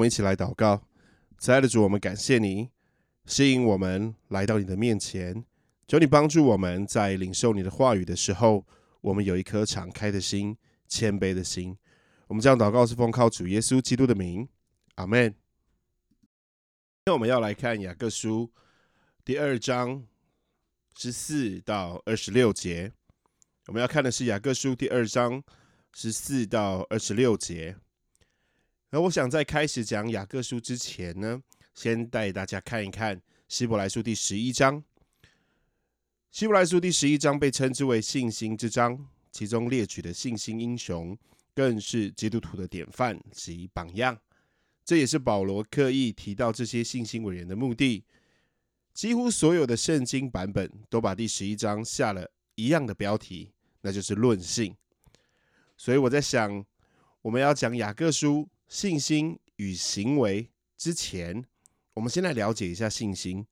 我们一起来祷告。亲爱的主，我们感谢你，吸引我们来到你的面前，求你帮助我们在领受你的话语的时候，我们有一颗敞开的心、谦卑的心。我们这样祷告是奉靠主耶稣基督的名，阿门。今天我们要来看雅各书第二章十四到二十六节。我们要看的是雅各书第二章十四到二十六节。那我想在开始讲雅各书之前呢，先带大家看一看希伯来书第十一章。希伯来书第十一章被称之为信心之章，其中列举的信心英雄，更是基督徒的典范及榜样。这也是保罗刻意提到这些信心伟人的目的。几乎所有的圣经版本都把第十一章下了一样的标题。那就是论性，所以我在想，我们要讲雅各书信心与行为之前，我们先来了解一下信心，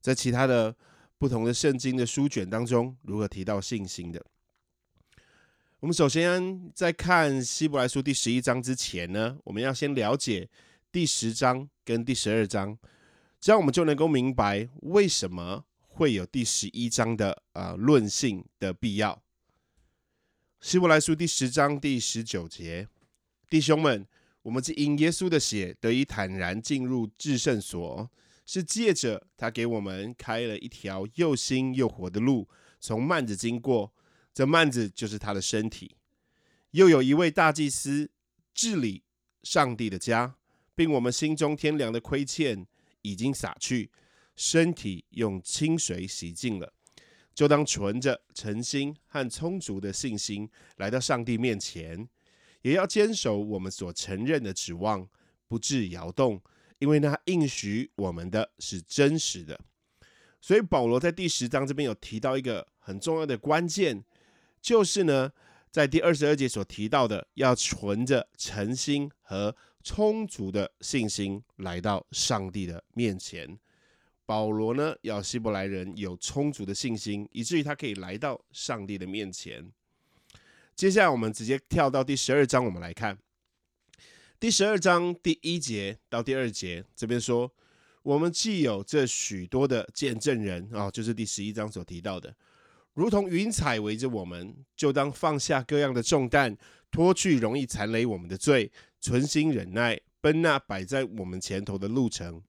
在其他的不同的圣经的书卷当中，如何提到信心的。我们首先在看希伯来书第十一章之前呢，我们要先了解第十章跟第十二章，这样我们就能够明白为什么会有第十一章的呃论性的必要。希伯来书第十章第十九节，弟兄们，我们因耶稣的血得以坦然进入至圣所，是借着他给我们开了一条又新又活的路，从幔子经过。这幔子就是他的身体。又有一位大祭司治理上帝的家，并我们心中天良的亏欠已经洒去，身体用清水洗净了。就当存着诚心和充足的信心来到上帝面前，也要坚守我们所承认的指望，不致摇动，因为那应许我们的是真实的。所以保罗在第十章这边有提到一个很重要的关键，就是呢，在第二十二节所提到的，要存着诚心和充足的信心来到上帝的面前。保罗呢，要希伯来人有充足的信心，以至于他可以来到上帝的面前。接下来，我们直接跳到第十二章，我们来看第十二章第一节到第二节，这边说：我们既有这许多的见证人啊，就是第十一章所提到的，如同云彩围着我们，就当放下各样的重担，脱去容易残累我们的罪，存心忍耐，奔那摆在我们前头的路程，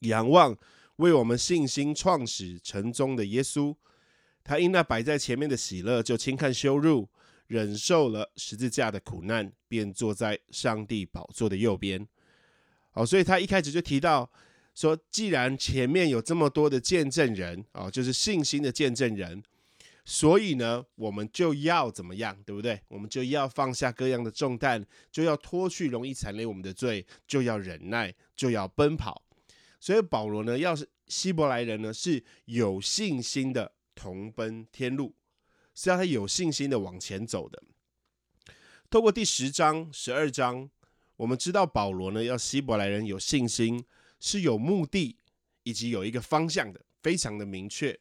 仰望。为我们信心创始成终的耶稣，他因那摆在前面的喜乐，就轻看羞辱，忍受了十字架的苦难，便坐在上帝宝座的右边。好，所以他一开始就提到说，既然前面有这么多的见证人啊，就是信心的见证人，所以呢，我们就要怎么样，对不对？我们就要放下各样的重担，就要脱去容易残累我们的罪，就要忍耐，就要奔跑。所以保罗呢，要是希伯来人呢，是有信心的同奔天路，是要他有信心的往前走的。透过第十章、十二章，我们知道保罗呢，要希伯来人有信心，是有目的以及有一个方向的，非常的明确。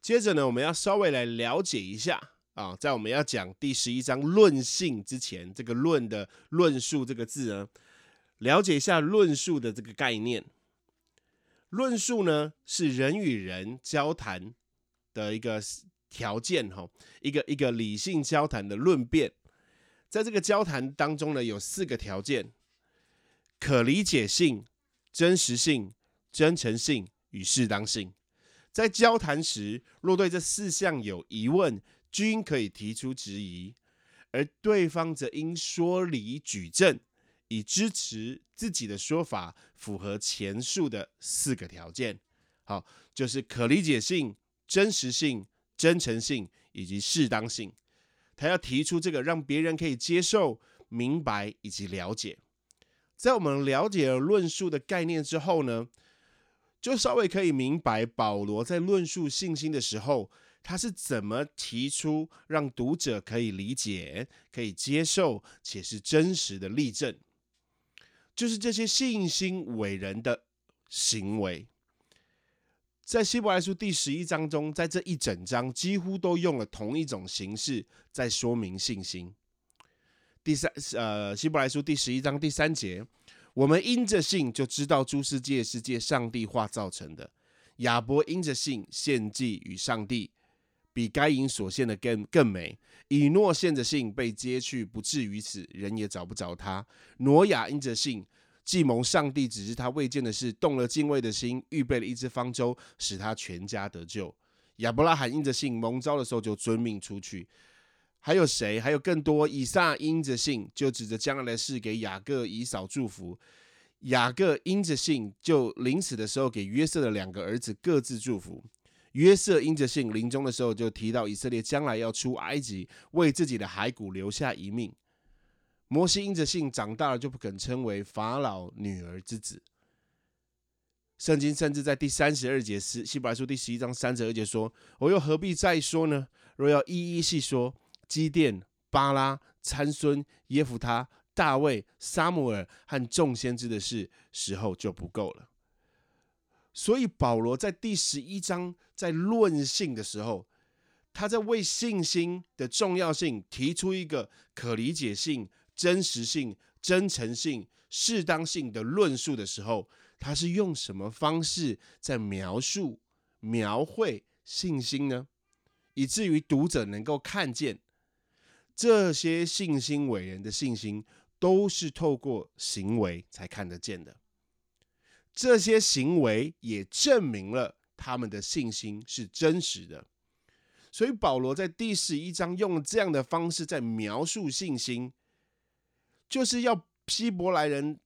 接着呢，我们要稍微来了解一下啊，在我们要讲第十一章论性之前，这个“论”的论述这个字呢，了解一下论述的这个概念。论述呢，是人与人交谈的一个条件，哈，一个一个理性交谈的论辩。在这个交谈当中呢，有四个条件：可理解性、真实性、真诚性与适当性。在交谈时，若对这四项有疑问，均可以提出质疑，而对方则应说理举证。以支持自己的说法符合前述的四个条件，好，就是可理解性、真实性、真诚性以及适当性。他要提出这个，让别人可以接受、明白以及了解。在我们了解了论述的概念之后呢，就稍微可以明白保罗在论述信心的时候，他是怎么提出让读者可以理解、可以接受且是真实的例证。就是这些信心伟人的行为，在希伯来书第十一章中，在这一整章几乎都用了同一种形式在说明信心。第三，呃，希伯来书第十一章第三节，我们因着信就知道诸世界是借上帝化造成的。亚伯因着信献祭与上帝，比该隐所献的更更美。以诺献着信被接去，不至于死，人也找不着他。挪亚因着信，既蒙上帝只是他未见的事，动了敬畏的心，预备了一只方舟，使他全家得救。亚伯拉罕因着信蒙召的时候就遵命出去。还有谁？还有更多。以撒因着信就指着将来的事给雅各、以扫祝福。雅各因着信，就临死的时候给约瑟的两个儿子各自祝福。约瑟因着信，临终的时候就提到以色列将来要出埃及，为自己的骸骨留下一命。摩西因着信，长大了就不肯称为法老女儿之子。圣经甚至在第三十二节，希希伯来书第十一章三十二节说：“我又何必再说呢？若要一一细说，基甸、巴拉、参孙、耶夫他。”大卫、撒母耳和众先知的事时候就不够了，所以保罗在第十一章在论性的时候，他在为信心的重要性提出一个可理解性、真实性、真诚性、适当性的论述的时候，他是用什么方式在描述、描绘信心呢？以至于读者能够看见这些信心伟人的信心。都是透过行为才看得见的，这些行为也证明了他们的信心是真实的。所以保罗在第十一章用这样的方式在描述信心，就是要希伯来人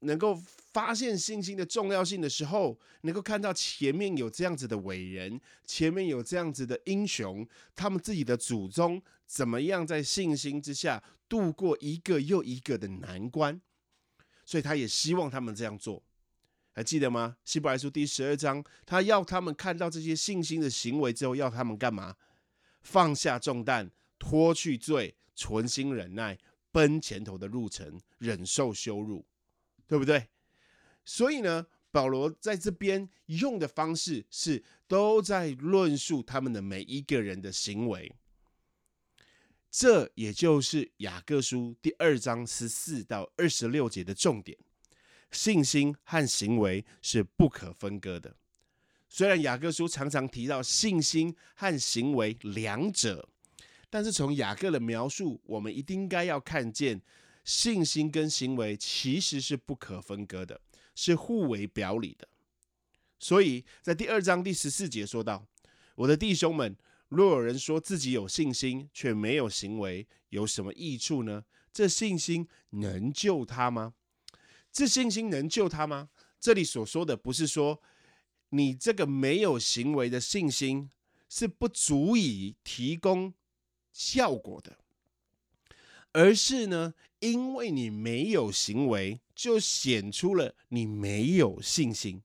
能够发现信心的重要性的时候，能够看到前面有这样子的伟人，前面有这样子的英雄，他们自己的祖宗怎么样在信心之下。度过一个又一个的难关，所以他也希望他们这样做。还记得吗？希伯来书第十二章，他要他们看到这些信心的行为之后，要他们干嘛？放下重担，脱去罪，存心忍耐，奔前头的路程，忍受羞辱，对不对？所以呢，保罗在这边用的方式是都在论述他们的每一个人的行为。这也就是雅各书第二章十四到二十六节的重点：信心和行为是不可分割的。虽然雅各书常常提到信心和行为两者，但是从雅各的描述，我们一定应该要看见信心跟行为其实是不可分割的，是互为表里的。所以在第二章第十四节说到：“我的弟兄们。”若有人说自己有信心却没有行为，有什么益处呢？这信心能救他吗？这信心能救他吗？这里所说的不是说你这个没有行为的信心是不足以提供效果的，而是呢，因为你没有行为，就显出了你没有信心。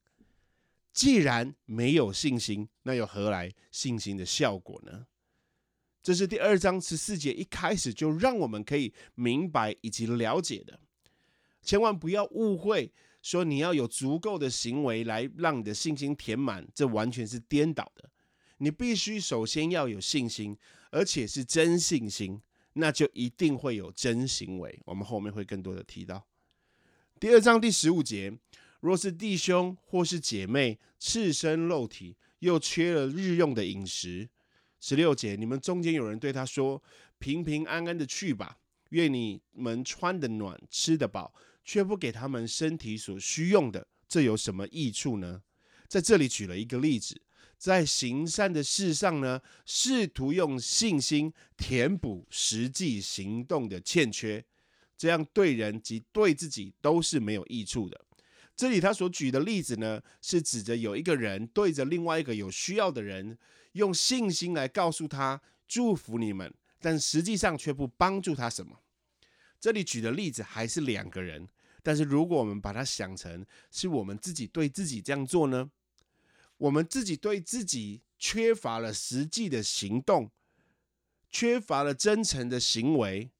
既然没有信心，那又何来信心的效果呢？这是第二章十四节一开始就让我们可以明白以及了解的。千万不要误会，说你要有足够的行为来让你的信心填满，这完全是颠倒的。你必须首先要有信心，而且是真信心，那就一定会有真行为。我们后面会更多的提到。第二章第十五节。若是弟兄或是姐妹赤身肉体，又缺了日用的饮食，十六节，你们中间有人对他说：“平平安安的去吧，愿你们穿的暖，吃得饱，却不给他们身体所需用的，这有什么益处呢？”在这里举了一个例子，在行善的事上呢，试图用信心填补实际行动的欠缺，这样对人及对自己都是没有益处的。这里他所举的例子呢，是指着有一个人对着另外一个有需要的人，用信心来告诉他祝福你们，但实际上却不帮助他什么。这里举的例子还是两个人，但是如果我们把它想成是我们自己对自己这样做呢？我们自己对自己缺乏了实际的行动，缺乏了真诚的行为。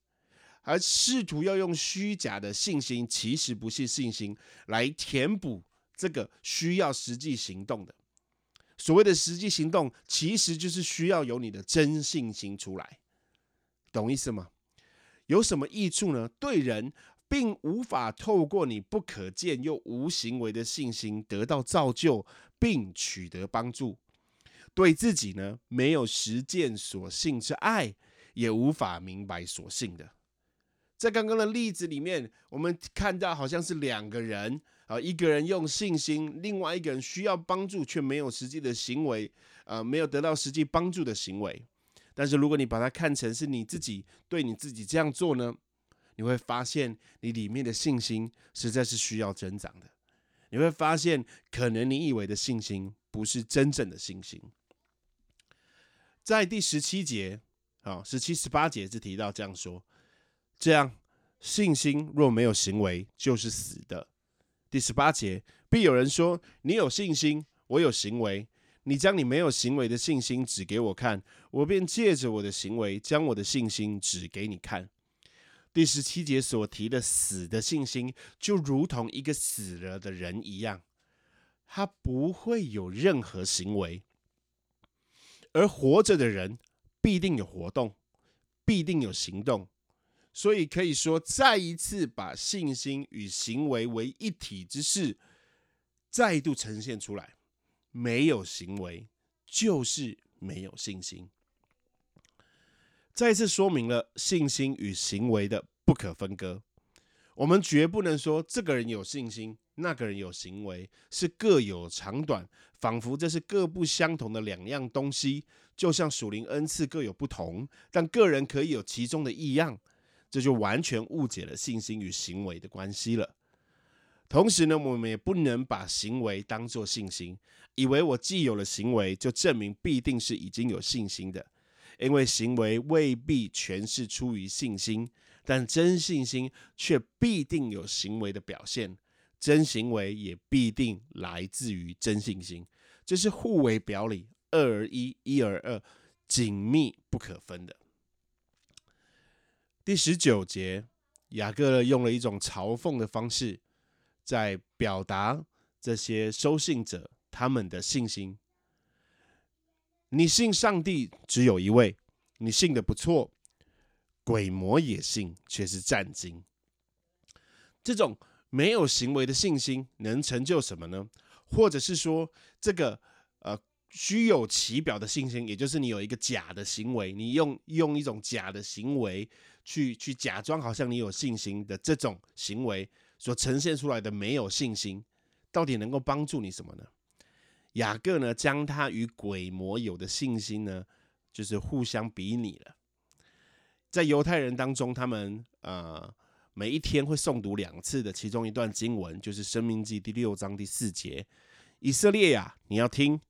而试图要用虚假的信心，其实不是信心，来填补这个需要实际行动的。所谓的实际行动，其实就是需要有你的真信心出来，懂意思吗？有什么益处呢？对人并无法透过你不可见又无行为的信心得到造就，并取得帮助。对自己呢，没有实践所信之爱，也无法明白所信的。在刚刚的例子里面，我们看到好像是两个人啊，一个人用信心，另外一个人需要帮助，却没有实际的行为，呃，没有得到实际帮助的行为。但是如果你把它看成是你自己对你自己这样做呢，你会发现你里面的信心实在是需要增长的。你会发现，可能你以为的信心不是真正的信心。在第十七节，啊，十七、十八节是提到这样说：这样信心若没有行为，就是死的。第十八节，必有人说：你有信心，我有行为。你将你没有行为的信心指给我看，我便借着我的行为，将我的信心指给你看。第十七节所提的死的信心，就如同一个死了的人一样，他不会有任何行为。而活着的人必定有活动，必定有行动，所以可以说，再一次把信心与行为为一体之事再度呈现出来。没有行为，就是没有信心。再次说明了信心与行为的不可分割。我们绝不能说这个人有信心。那个人有行为是各有长短，仿佛这是各不相同的两样东西，就像属灵恩赐各有不同，但个人可以有其中的异样，这就完全误解了信心与行为的关系了。同时呢，我们也不能把行为当作信心，以为我既有了行为，就证明必定是已经有信心的，因为行为未必全是出于信心，但真信心却必定有行为的表现。真行为也必定来自于真信心，这是互为表里，二而一，一而二，紧密不可分的。第十九节，雅各用了一种嘲讽的方式，在表达这些收信者他们的信心。你信上帝只有一位，你信的不错，鬼魔也信，却是战惊。这种。没有行为的信心能成就什么呢？或者是说，这个呃虚有其表的信心，也就是你有一个假的行为，你用用一种假的行为去去假装好像你有信心的这种行为所呈现出来的没有信心，到底能够帮助你什么呢？雅各呢，将他与鬼魔有的信心呢，就是互相比拟了。在犹太人当中，他们呃。每一天会诵读两次的其中一段经文，就是《生命记》第六章第四节：“以色列呀，你要听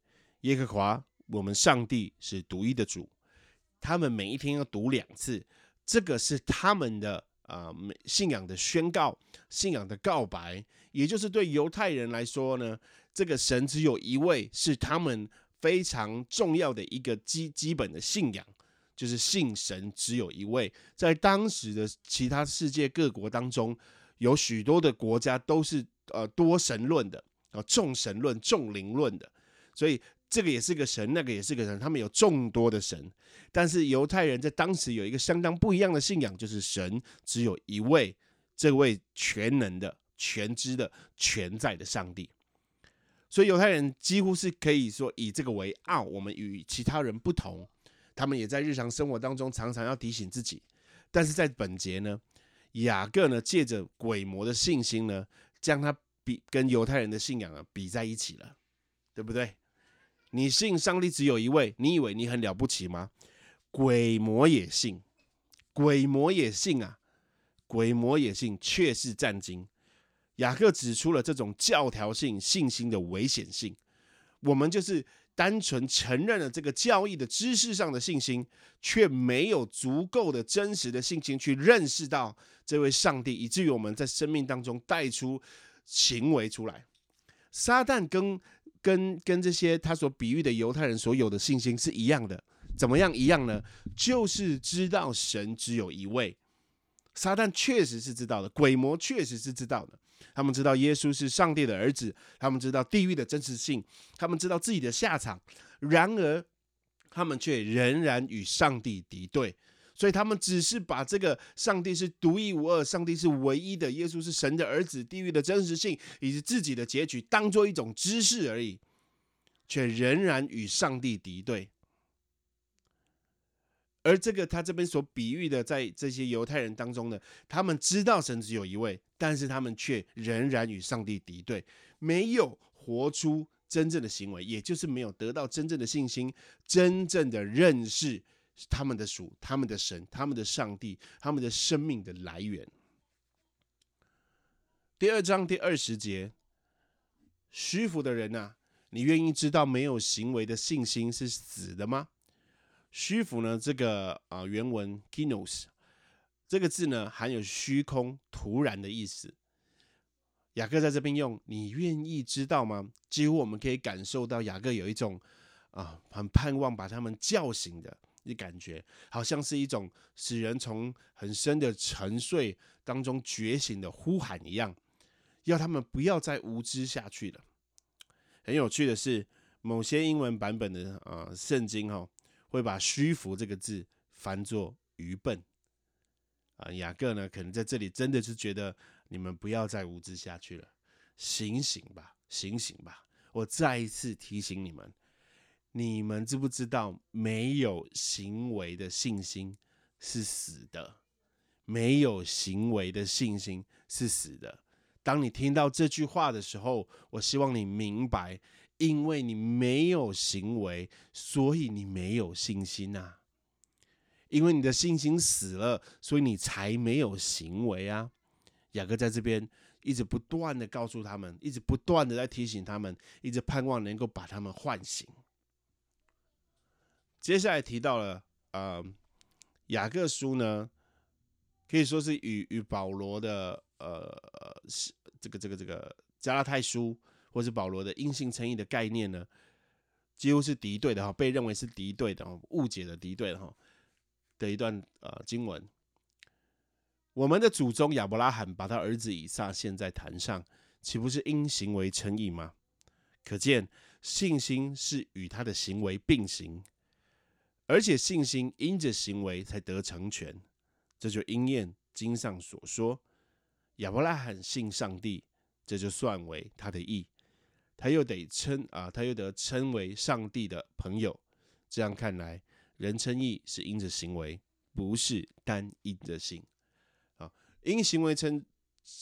耶和华我们上帝是独一的主。”他们每一天要读两次，这个是他们的啊信仰的宣告、信仰的告白，也就是对犹太人来说呢，这个神只有一位，是他们非常重要的一个基基本的信仰。就是信神只有一位，在当时的其他世界各国当中，有许多的国家都是呃多神论的啊，众神论、众灵论的，所以这个也是个神，那个也是个神，他们有众多的神。但是犹太人在当时有一个相当不一样的信仰，就是神只有一位，这位全能的、全知的、全在的上帝。所以犹太人几乎是可以说以这个为傲，我们与其他人不同。他们也在日常生活当中常常要提醒自己，但是在本节呢，雅各呢借着鬼魔的信心呢，将他比跟犹太人的信仰啊比在一起了，对不对？你信上帝只有一位，你以为你很了不起吗？鬼魔也信，鬼魔也信啊，鬼魔也信，却是战惊。雅各指出了这种教条性信心的危险性，我们就是。单纯承认了这个教义的知识上的信心，却没有足够的真实的信心去认识到这位上帝，以至于我们在生命当中带出行为出来。撒旦跟跟跟这些他所比喻的犹太人所有的信心是一样的，怎么样一样呢？就是知道神只有一位。撒旦确实是知道的，鬼魔确实是知道的。他们知道耶稣是上帝的儿子，他们知道地狱的真实性，他们知道自己的下场。然而，他们却仍然与上帝敌对。所以他们只是把这个上帝是独一无二、上帝是唯一的、耶稣是神的儿子、地狱的真实性以及自己的结局当做一种知识而已，却仍然与上帝敌对。而这个他这边所比喻的，在这些犹太人当中呢，他们知道神只有一位，但是他们却仍然与上帝敌对，没有活出真正的行为，也就是没有得到真正的信心，真正的认识他们的属、他们的神、他们的上帝、他们的生命的来源。第二章第二十节，虚浮的人呐，你愿意知道没有行为的信心是死的吗？虚浮呢？这个啊，原文 kinos 这个字呢，含有虚空、突然的意思。雅各在这边用“你愿意知道吗？”几乎我们可以感受到雅各有一种啊，很盼望把他们叫醒的的感觉，好像是一种使人从很深的沉睡当中觉醒的呼喊一样，要他们不要再无知下去了。很有趣的是，某些英文版本的啊圣经哈。会把“虚浮”这个字翻作“愚笨”啊，雅各呢，可能在这里真的是觉得你们不要再无知下去了，醒醒吧，醒醒吧！我再一次提醒你们，你们知不知道，没有行为的信心是死的，没有行为的信心是死的。当你听到这句话的时候，我希望你明白。因为你没有行为，所以你没有信心呐。因为你的信心死了，所以你才没有行为啊。雅各在这边一直不断的告诉他们，一直不断的在提醒他们，一直盼望能够把他们唤醒。接下来提到了，呃，雅各书呢，可以说是与与保罗的，呃，是这个这个这个加拉太书。或是保罗的阴性称义的概念呢，几乎是敌对的哈，被认为是敌对的，误解的敌对的哈的一段呃经文。我们的祖宗亚伯拉罕把他儿子以撒献在坛上，岂不是因行为称义吗？可见信心是与他的行为并行，而且信心因着行为才得成全，这就应验经上所说：亚伯拉罕信上帝，这就算为他的义。他又得称啊，他又得称为上帝的朋友。这样看来，人称义是因着行为，不是单因着信。啊，因行为称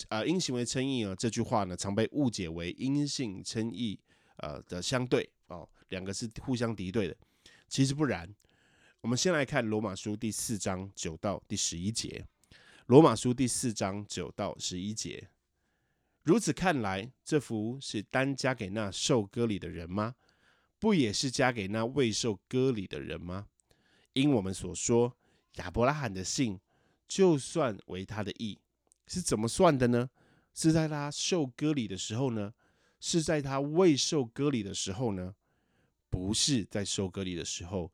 啊，因行为称义啊，这句话呢，常被误解为因信称义呃的相对哦，两个是互相敌对的。其实不然。我们先来看罗马书第四章九到第十一节。罗马书第四章九到十一节。如此看来，这福是单加给那受割礼的人吗？不也是加给那未受割礼的人吗？因我们所说，亚伯拉罕的信就算为他的义，是怎么算的呢？是在他受割礼的时候呢？是在他未受割礼的时候呢？不是在受割礼的时候，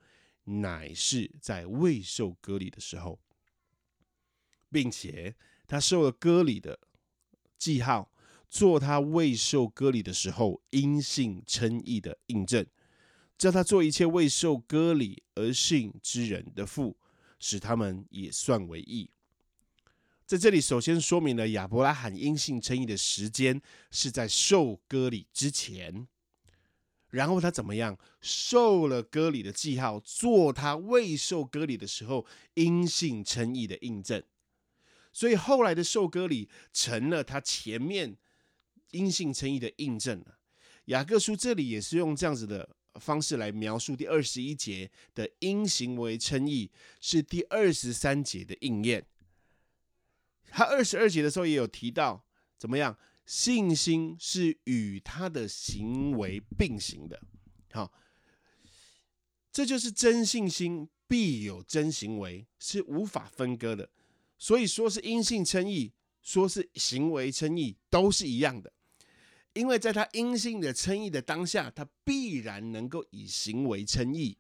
乃是在未受割礼的时候，并且他受了割礼的记号。做他未受割礼的时候因信称义的印证，叫他做一切未受割礼而信之人的父，使他们也算为义。在这里，首先说明了亚伯拉罕因信称义的时间是在受割礼之前，然后他怎么样受了割礼的记号，做他未受割礼的时候因信称义的印证，所以后来的受割礼成了他前面。因信称义的印证了，雅各书这里也是用这样子的方式来描述第二十一节的因行为称义，是第二十三节的应验。他二十二节的时候也有提到，怎么样？信心是与他的行为并行的。好，这就是真信心必有真行为，是无法分割的。所以说是因信称义，说是行为称义，都是一样的。因为在他阴性的称义的当下，他必然能够以行为称义。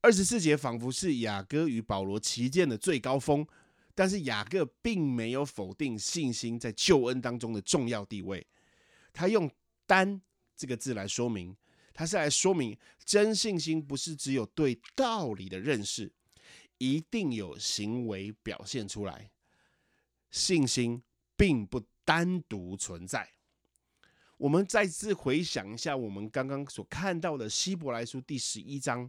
二十四节仿佛是雅各与保罗旗舰的最高峰，但是雅各并没有否定信心在救恩当中的重要地位。他用“单”这个字来说明，他是来说明真信心不是只有对道理的认识，一定有行为表现出来。信心并不单独存在。我们再次回想一下，我们刚刚所看到的《希伯来书》第十一章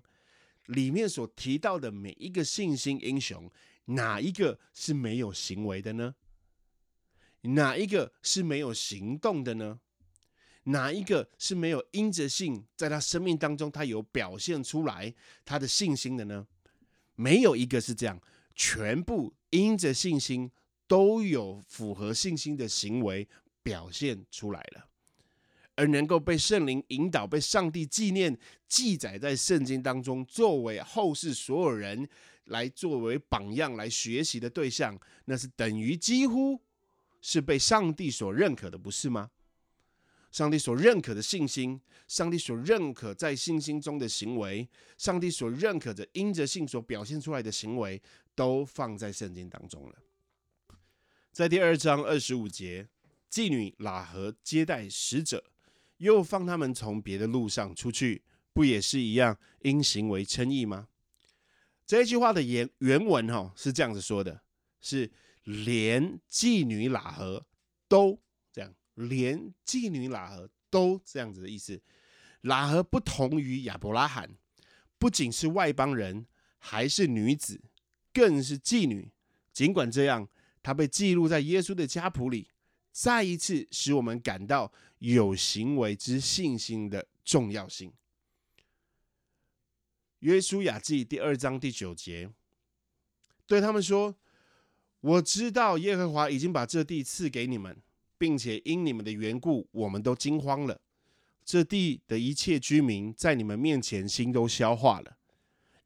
里面所提到的每一个信心英雄，哪一个是没有行为的呢？哪一个是没有行动的呢？哪一个是没有因着信在他生命当中他有表现出来他的信心的呢？没有一个是这样，全部因着信心都有符合信心的行为表现出来了，而能够被圣灵引导、被上帝纪念、记载在圣经当中，作为后世所有人来作为榜样来学习的对象，那是等于几乎是被上帝所认可的，不是吗？上帝所认可的信心，上帝所认可在信心中的行为，上帝所认可着因着信所表现出来的行为，都放在圣经当中了。在第二章二十五节，妓女喇合接待使者，又放他们从别的路上出去，不也是一样因行为称义吗？这一句话的原原文哈是这样子说的：是连妓女喇合都这样。连妓女喇合都这样子的意思。喇合不同于亚伯拉罕，不仅是外邦人，还是女子，更是妓女。尽管这样，她被记录在耶稣的家谱里，再一次使我们感到有行为之信心的重要性。约书亚记第二章第九节，对他们说：“我知道耶和华已经把这地赐给你们。”并且因你们的缘故，我们都惊慌了。这地的一切居民在你们面前心都消化了，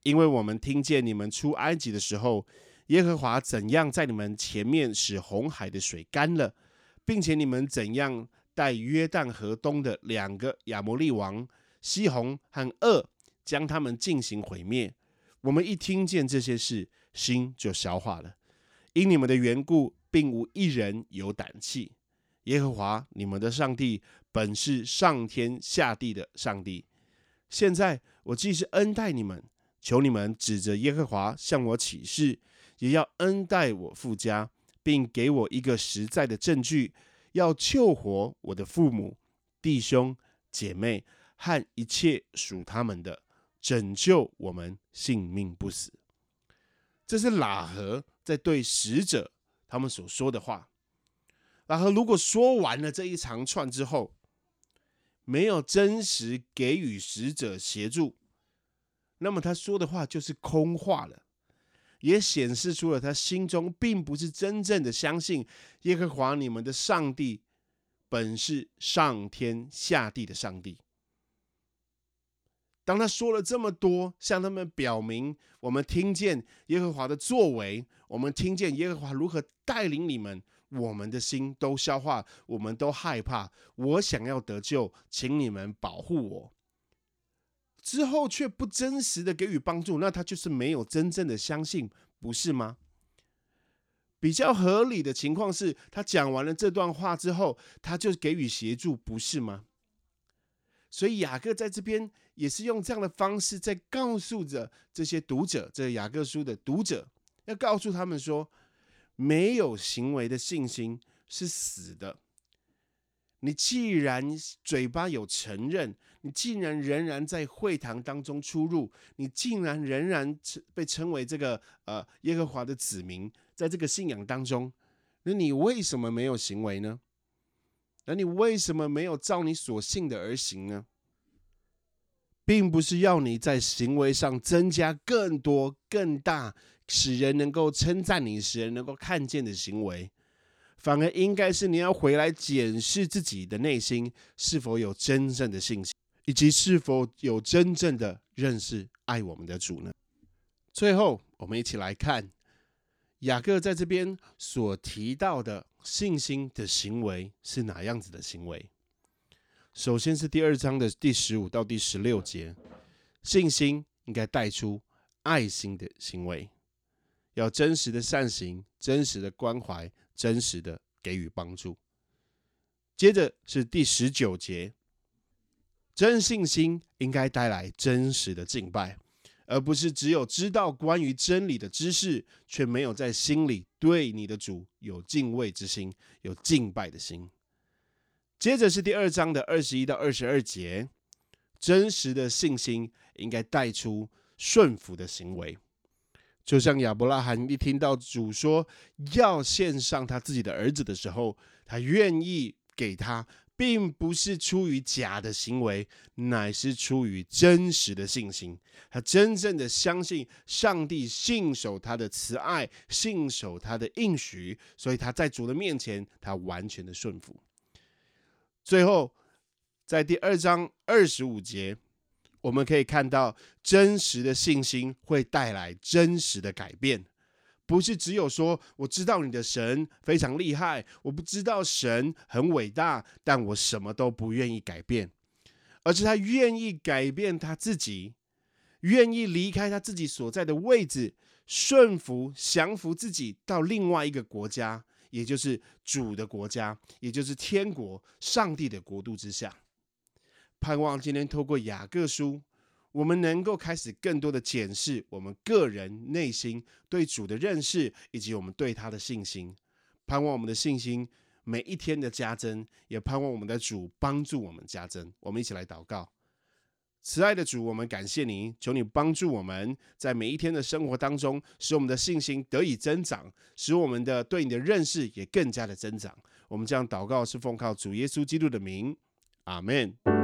因为我们听见你们出埃及的时候，耶和华怎样在你们前面使红海的水干了，并且你们怎样带约旦河东的两个亚摩利王西红和二将他们进行毁灭。我们一听见这些事，心就消化了。因你们的缘故，并无一人有胆气。耶和华你们的上帝本是上天下地的上帝。现在我既是恩待你们，求你们指着耶和华向我起誓，也要恩待我父家，并给我一个实在的证据，要救活我的父母、弟兄、姐妹和一切属他们的，拯救我们性命不死。这是喇合在对使者他们所说的话。然后，如果说完了这一长串之后，没有真实给予使者协助，那么他说的话就是空话了，也显示出了他心中并不是真正的相信耶和华你们的上帝本是上天下地的上帝。当他说了这么多，向他们表明我们听见耶和华的作为，我们听见耶和华如何带领你们。我们的心都消化，我们都害怕。我想要得救，请你们保护我。之后却不真实的给予帮助，那他就是没有真正的相信，不是吗？比较合理的情况是他讲完了这段话之后，他就给予协助，不是吗？所以雅各在这边也是用这样的方式在告诉着这些读者，这雅各书的读者，要告诉他们说。没有行为的信心是死的。你既然嘴巴有承认，你竟然仍然在会堂当中出入，你竟然仍然被称为这个呃耶和华的子民，在这个信仰当中，那你为什么没有行为呢？那你为什么没有照你所信的而行呢？并不是要你在行为上增加更多更大。使人能够称赞你，使人能够看见的行为，反而应该是你要回来检视自己的内心是否有真正的信心，以及是否有真正的认识爱我们的主呢？最后，我们一起来看雅各在这边所提到的信心的行为是哪样子的行为。首先是第二章的第十五到第十六节，信心应该带出爱心的行为。要真实的善行，真实的关怀，真实的给予帮助。接着是第十九节，真信心应该带来真实的敬拜，而不是只有知道关于真理的知识，却没有在心里对你的主有敬畏之心，有敬拜的心。接着是第二章的二十一到二十二节，真实的信心应该带出顺服的行为。就像亚伯拉罕一听到主说要献上他自己的儿子的时候，他愿意给他，并不是出于假的行为，乃是出于真实的信心。他真正的相信上帝信守他的慈爱，信守他的应许，所以他在主的面前，他完全的顺服。最后，在第二章二十五节，我们可以看到真实的信心会带来真实的改变，不是只有说我知道你的神非常厉害，我不知道神很伟大，但我什么都不愿意改变，而是他愿意改变他自己，愿意离开他自己所在的位置，顺服降服自己到另外一个国家。也就是主的国家，也就是天国、上帝的国度之下。盼望今天透过雅各书，我们能够开始更多的检视我们个人内心对主的认识，以及我们对他的信心。盼望我们的信心每一天的加增，也盼望我们的主帮助我们加增。我们一起来祷告。慈爱的主，我们感谢您，求你帮助我们在每一天的生活当中，使我们的信心得以增长，使我们的对你的认识也更加的增长。我们这样祷告，是奉靠主耶稣基督的名，阿门。